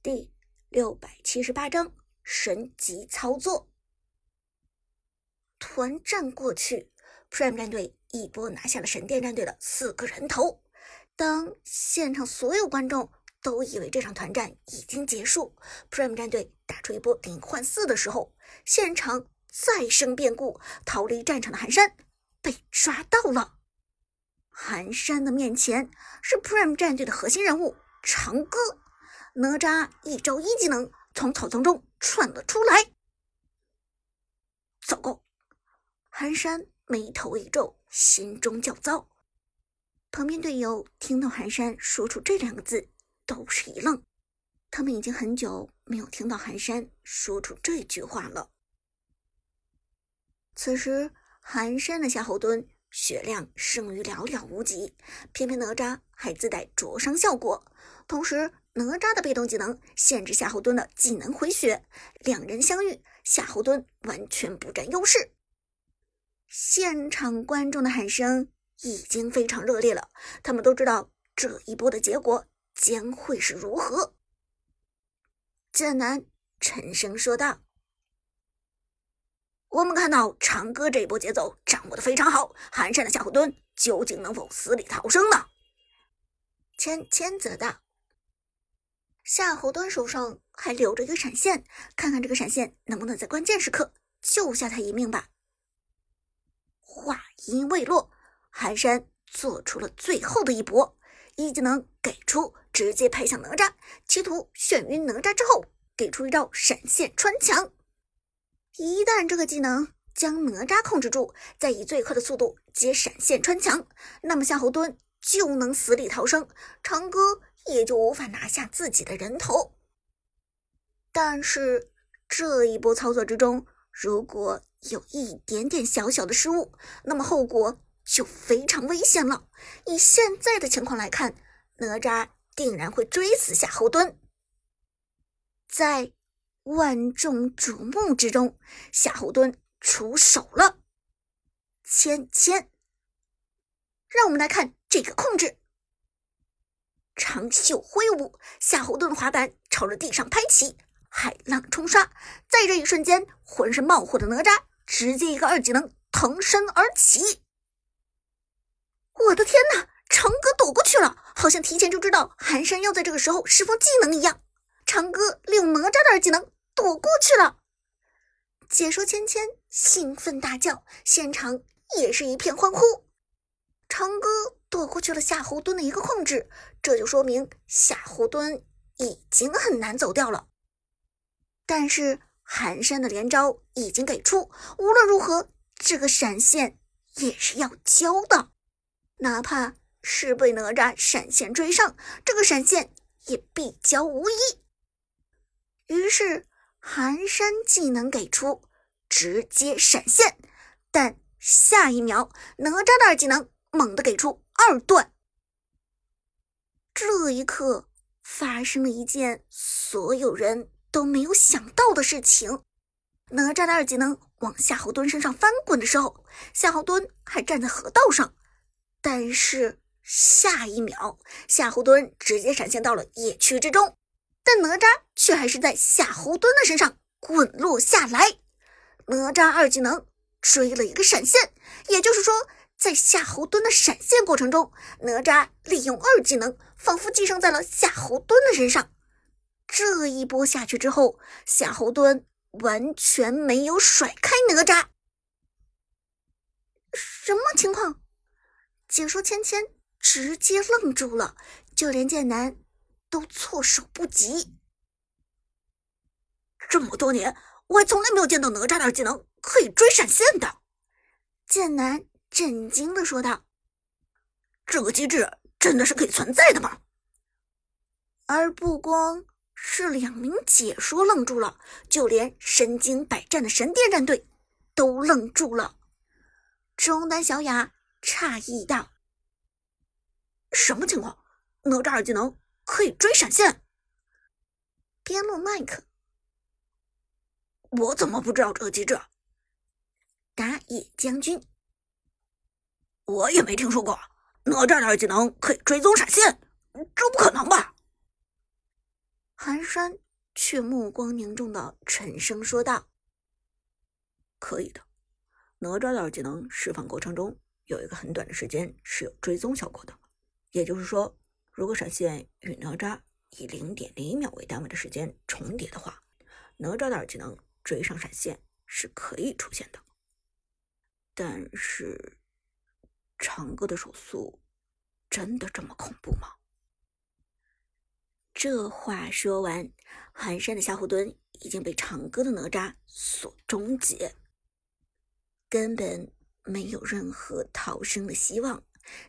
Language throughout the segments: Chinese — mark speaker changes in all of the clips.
Speaker 1: 第六百七十八章神级操作。团战过去，Prime 战队一波拿下了神殿战队的四个人头。当现场所有观众都以为这场团战已经结束，Prime 战队打出一波零换四的时候，现场再生变故，逃离战场的寒山被抓到了。寒山的面前是 Prime 战队的核心人物长歌。哪吒一招一技能从草丛中窜了出来，糟糕！寒山眉头一皱，心中焦躁。旁边队友听到寒山说出这两个字，都是一愣。他们已经很久没有听到寒山说出这句话了。此时，寒山的夏侯惇血量剩余寥寥无几，偏偏哪吒还自带灼伤效果，同时。哪吒的被动技能限制夏侯惇的技能回血，两人相遇，夏侯惇完全不占优势。现场观众的喊声已经非常热烈了，他们都知道这一波的结果将会是如何。剑南沉声说道：“我们看到长歌这一波节奏掌握的非常好，寒山的夏侯惇究竟能否死里逃生呢？”千千则道。夏侯惇手上还留着一个闪现，看看这个闪现能不能在关键时刻救下他一命吧。话音未落，寒山做出了最后的一搏，一技能给出，直接拍向哪吒，企图眩晕哪吒之后，给出一招闪现穿墙。一旦这个技能将哪吒控制住，再以最快的速度接闪现穿墙，那么夏侯惇就能死里逃生，长歌。也就无法拿下自己的人头。但是这一波操作之中，如果有一点点小小的失误，那么后果就非常危险了。以现在的情况来看，哪吒定然会追死夏侯惇。在万众瞩目之中，夏侯惇出手了，芊芊，让我们来看这个控制。长袖挥舞，夏侯惇的滑板朝着地上拍起，海浪冲刷。在这一瞬间，浑身冒火的哪吒直接一个二技能腾身而起。我的天哪！长歌躲过去了，好像提前就知道寒山要在这个时候释放技能一样。长歌利用哪吒的二技能躲过去了。解说芊芊兴奋大叫，现场也是一片欢呼。长歌躲过去了夏侯惇的一个控制。这就说明夏侯惇已经很难走掉了，但是寒山的连招已经给出，无论如何，这个闪现也是要交的，哪怕是被哪吒闪现追上，这个闪现也必交无疑。于是寒山技能给出，直接闪现，但下一秒哪吒的二技能猛地给出二段。这一刻，发生了一件所有人都没有想到的事情。哪吒的二技能往夏侯惇身上翻滚的时候，夏侯惇还站在河道上，但是下一秒，夏侯惇直接闪现到了野区之中，但哪吒却还是在夏侯惇的身上滚落下来。哪吒二技能追了一个闪现，也就是说。在夏侯惇的闪现过程中，哪吒利用二技能，仿佛寄生在了夏侯惇的身上。这一波下去之后，夏侯惇完全没有甩开哪吒。什么情况？解说芊芊直接愣住了，就连剑南都措手不及。
Speaker 2: 这么多年，我还从来没有见到哪吒的二技能可以追闪现的。
Speaker 1: 剑南。震惊的说道：“
Speaker 2: 这个机制真的是可以存在的吗？”
Speaker 1: 而不光是两名解说愣住了，就连身经百战的神殿战队都愣住了。中单小雅诧异道：“
Speaker 2: 什么情况？哪吒二技能可以追闪现？”
Speaker 1: 边路麦克：“
Speaker 2: 我怎么不知道这个机制？”
Speaker 1: 打野将军。
Speaker 2: 我也没听说过哪吒的二技能可以追踪闪现，这不可能吧？
Speaker 1: 寒山却目光凝重的沉声说道：“
Speaker 2: 可以的。哪吒的二技能释放过程中有一个很短的时间是有追踪效果的，也就是说，如果闪现与哪吒以零点零一秒为单位的时间重叠的话，哪吒的二技能追上闪现是可以出现的。但是，长歌的手速真的这么恐怖吗？”
Speaker 1: 这话说完，寒山的夏侯惇已经被长歌的哪吒所终结，根本没有任何逃生的希望。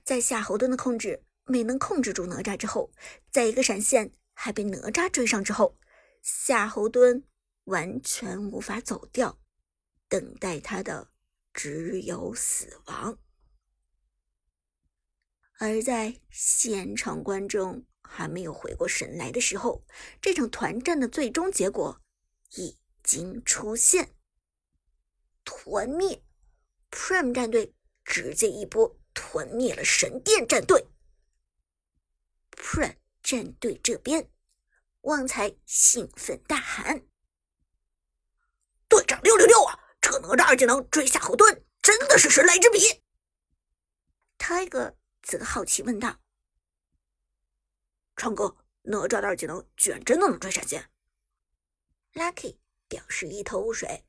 Speaker 1: 在夏侯惇的控制没能控制住哪吒之后，在一个闪现还被哪吒追上之后，夏侯惇完全无法走掉，等待他的只有死亡。而在现场观众。还没有回过神来的时候，这场团战的最终结果已经出现。团灭，Prime 战队直接一波团灭了神殿战队。Prime 战队这边，旺财兴奋大喊：“
Speaker 3: 队长六六六啊！这哪吒二技能追夏侯惇，真的是神来之笔。
Speaker 1: ”Tiger 则好奇问道。
Speaker 3: 唱歌，哪吒的二技能居然真的能追闪现
Speaker 1: ！Lucky 表示一头雾水。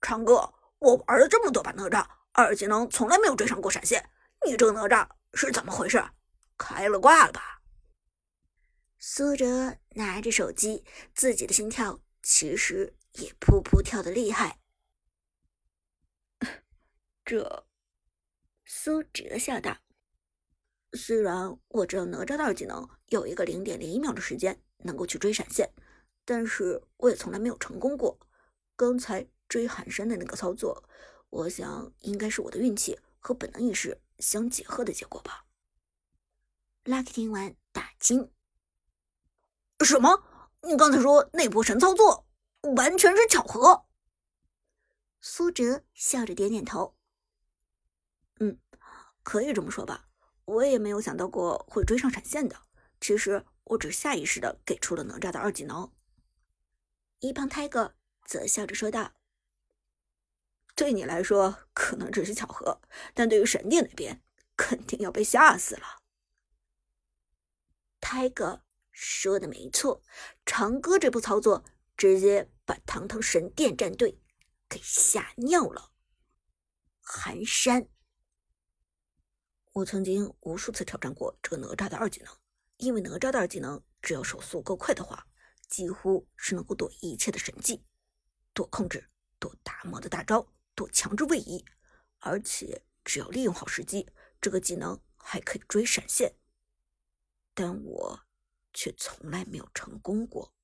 Speaker 3: 唱歌，我玩了这么多把哪吒，二技能从来没有追上过闪现，你这个哪吒是怎么回事？开了挂了吧？
Speaker 1: 苏哲拿着手机，自己的心跳其实也噗噗跳的厉害。
Speaker 2: 这，
Speaker 1: 苏哲笑道。
Speaker 2: 虽然我只有哪吒的二技能有一个零点零一秒的时间能够去追闪现，但是我也从来没有成功过。刚才追寒山的那个操作，我想应该是我的运气和本能意识相结合的结果吧。
Speaker 1: Lucky 听完大惊：“
Speaker 3: 什么？你刚才说那波神操作完全是巧合？”
Speaker 1: 苏哲笑着点点头：“
Speaker 2: 嗯，可以这么说吧。”我也没有想到过会追上闪现的。其实我只是下意识的给出了哪吒的二技能。
Speaker 1: 一旁 Tiger 则笑着说道：“
Speaker 2: 对你来说可能只是巧合，但对于神殿那边肯定要被吓死了。
Speaker 1: ”Tiger 说的没错，长歌这步操作直接把堂堂神殿战队给吓尿了。寒山。
Speaker 2: 我曾经无数次挑战过这个哪吒的二技能，因为哪吒的二技能只要手速够快的话，几乎是能够躲一切的神技，躲控制，躲大魔的大招，躲强制位移，而且只要利用好时机，这个技能还可以追闪现。但我却从来没有成功过。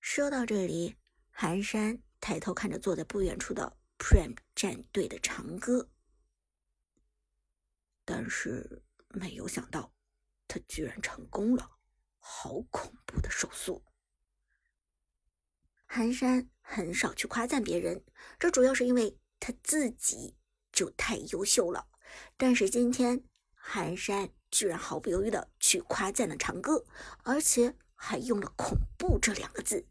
Speaker 1: 说到这里，寒山抬头看着坐在不远处的 Prime 战队的长歌。
Speaker 2: 但是没有想到，他居然成功了！好恐怖的手速！
Speaker 1: 寒山很少去夸赞别人，这主要是因为他自己就太优秀了。但是今天，寒山居然毫不犹豫的去夸赞了长歌，而且还用了“恐怖”这两个字，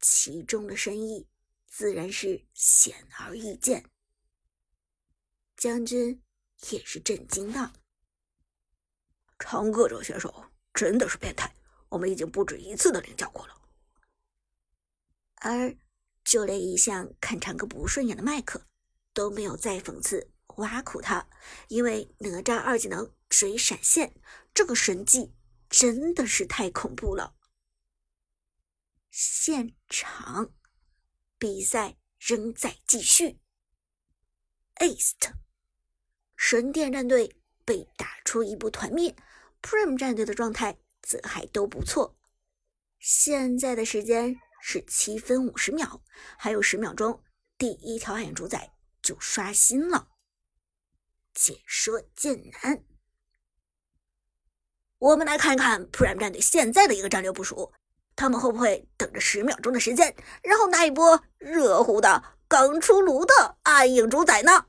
Speaker 1: 其中的深意自然是显而易见。将军。也是震惊的。
Speaker 3: 长歌这选手真的是变态，我们已经不止一次的领教过了。
Speaker 1: 而就连一向看长歌不顺眼的麦克都没有再讽刺挖苦他，因为哪吒二技能追闪现这个神技真的是太恐怖了。现场比赛仍在继续，East。神殿战队被打出一波团灭，Prime 战队的状态则还都不错。现在的时间是七分五十秒，还有十秒钟，第一条暗影主宰就刷新了。解说剑南，
Speaker 3: 我们来看一看 Prime 战队现在的一个战略部署，他们会不会等着十秒钟的时间，然后拿一波热乎的、刚出炉的暗影主宰呢？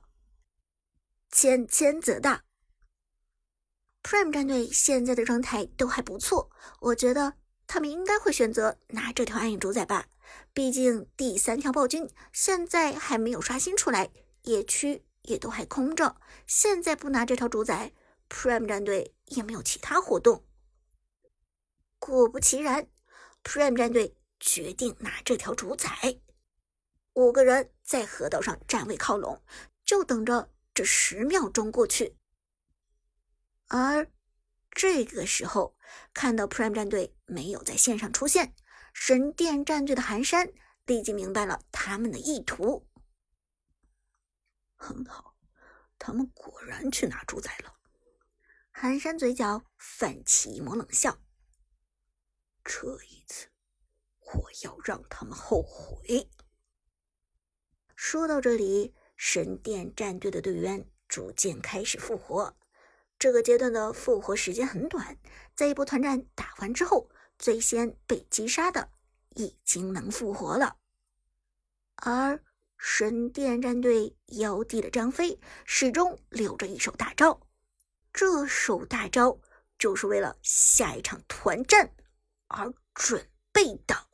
Speaker 1: 千千则道：“ Prime 战队现在的状态都还不错，我觉得他们应该会选择拿这条暗影主宰吧。毕竟第三条暴君现在还没有刷新出来，野区也都还空着。现在不拿这条主宰，Prime 战队也没有其他活动。果不其然，Prime 战队决定拿这条主宰。五个人在河道上站位靠拢，就等着这十秒钟过去。而这个时候，看到 Prime 战队没有在线上出现，神殿战队的寒山立即明白了他们的意图。
Speaker 2: 很好，他们果然去拿主宰了。
Speaker 1: 寒山嘴角泛起一抹冷笑。
Speaker 2: 这一次，我要让他们后悔。
Speaker 1: 说到这里，神殿战队的队员逐渐开始复活。这个阶段的复活时间很短，在一波团战打完之后，最先被击杀的已经能复活了。而神殿战队妖帝的张飞始终留着一手大招，这手大招就是为了下一场团战而准备的。